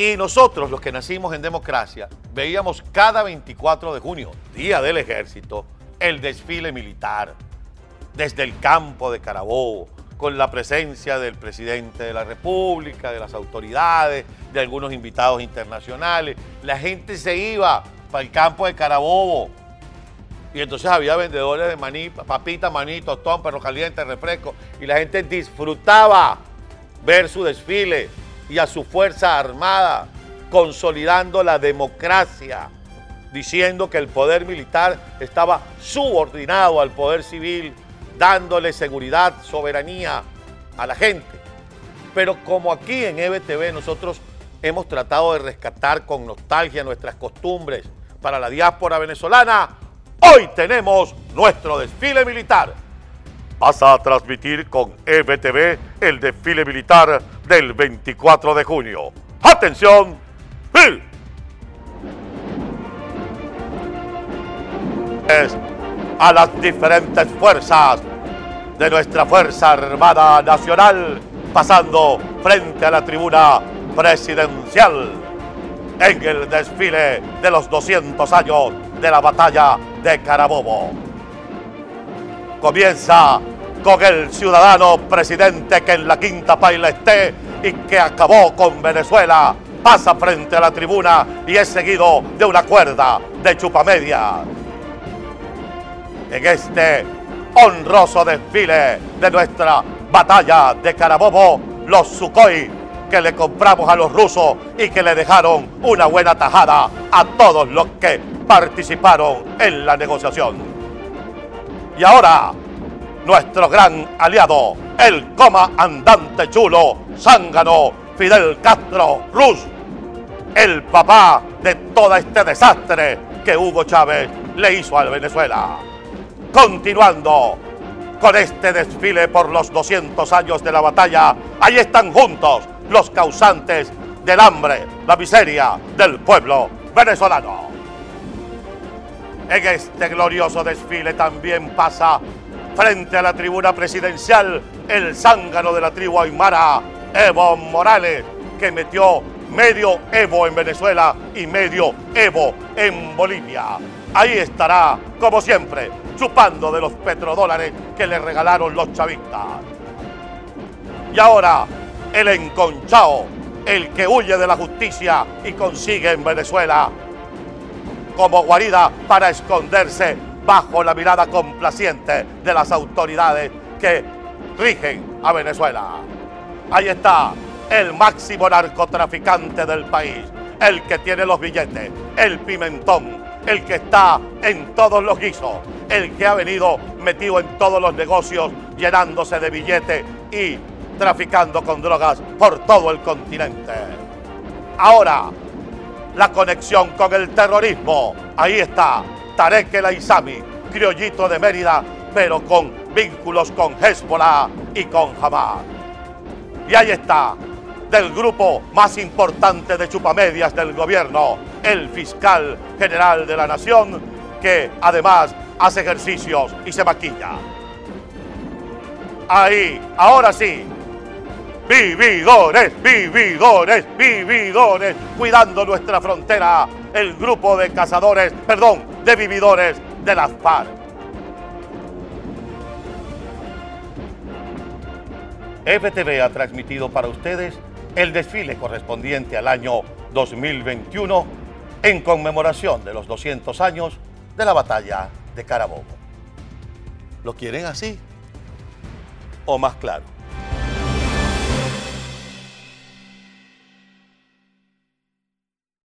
Y nosotros, los que nacimos en democracia, veíamos cada 24 de junio, Día del Ejército, el desfile militar, desde el campo de Carabobo, con la presencia del presidente de la República, de las autoridades, de algunos invitados internacionales. La gente se iba para el campo de Carabobo. Y entonces había vendedores de maní, papita, maní, tostón, perro caliente, refresco. Y la gente disfrutaba ver su desfile y a su fuerza armada consolidando la democracia, diciendo que el poder militar estaba subordinado al poder civil dándole seguridad, soberanía a la gente. Pero como aquí en EBTV nosotros hemos tratado de rescatar con nostalgia nuestras costumbres para la diáspora venezolana, hoy tenemos nuestro desfile militar. Pasa a transmitir con EBTV el desfile militar del 24 de junio. ¡Atención! A las diferentes fuerzas de nuestra Fuerza Armada Nacional, pasando frente a la tribuna presidencial en el desfile de los 200 años de la batalla de Carabobo. Comienza con el ciudadano presidente que en la quinta paila esté y que acabó con Venezuela, pasa frente a la tribuna y es seguido de una cuerda de chupamedia. En este honroso desfile de nuestra batalla de Carabobo, los Sukhoi que le compramos a los rusos y que le dejaron una buena tajada a todos los que participaron en la negociación. Y ahora, nuestro gran aliado, el coma andante chulo, zángano, Fidel Castro Ruz, el papá de todo este desastre que Hugo Chávez le hizo a Venezuela continuando con este desfile por los 200 años de la batalla. Ahí están juntos los causantes del hambre, la miseria del pueblo venezolano. En este glorioso desfile también pasa frente a la tribuna presidencial el zángano de la tribu Aymara, Evo Morales, que metió medio Evo en Venezuela y medio Evo en Bolivia. Ahí estará, como siempre, chupando de los petrodólares que le regalaron los chavistas. Y ahora, el enconchao, el que huye de la justicia y consigue en Venezuela como guarida para esconderse bajo la mirada complaciente de las autoridades que rigen a Venezuela. Ahí está el máximo narcotraficante del país, el que tiene los billetes, el pimentón, el que está en todos los guisos, el que ha venido metido en todos los negocios, llenándose de billetes y traficando con drogas por todo el continente. Ahora, la conexión con el terrorismo. Ahí está Tarek El Aizami, criollito de Mérida, pero con vínculos con Hezbollah y con Hamas. Y ahí está, del grupo más importante de chupamedias del gobierno, el fiscal general de la nación, que además hace ejercicios y se maquilla. Ahí, ahora sí, vividores, vividores, vividores, cuidando nuestra frontera, el grupo de cazadores, perdón, de vividores de las FARC. FTV ha transmitido para ustedes el desfile correspondiente al año 2021 en conmemoración de los 200 años de la batalla de Carabobo. ¿Lo quieren así? ¿O más claro?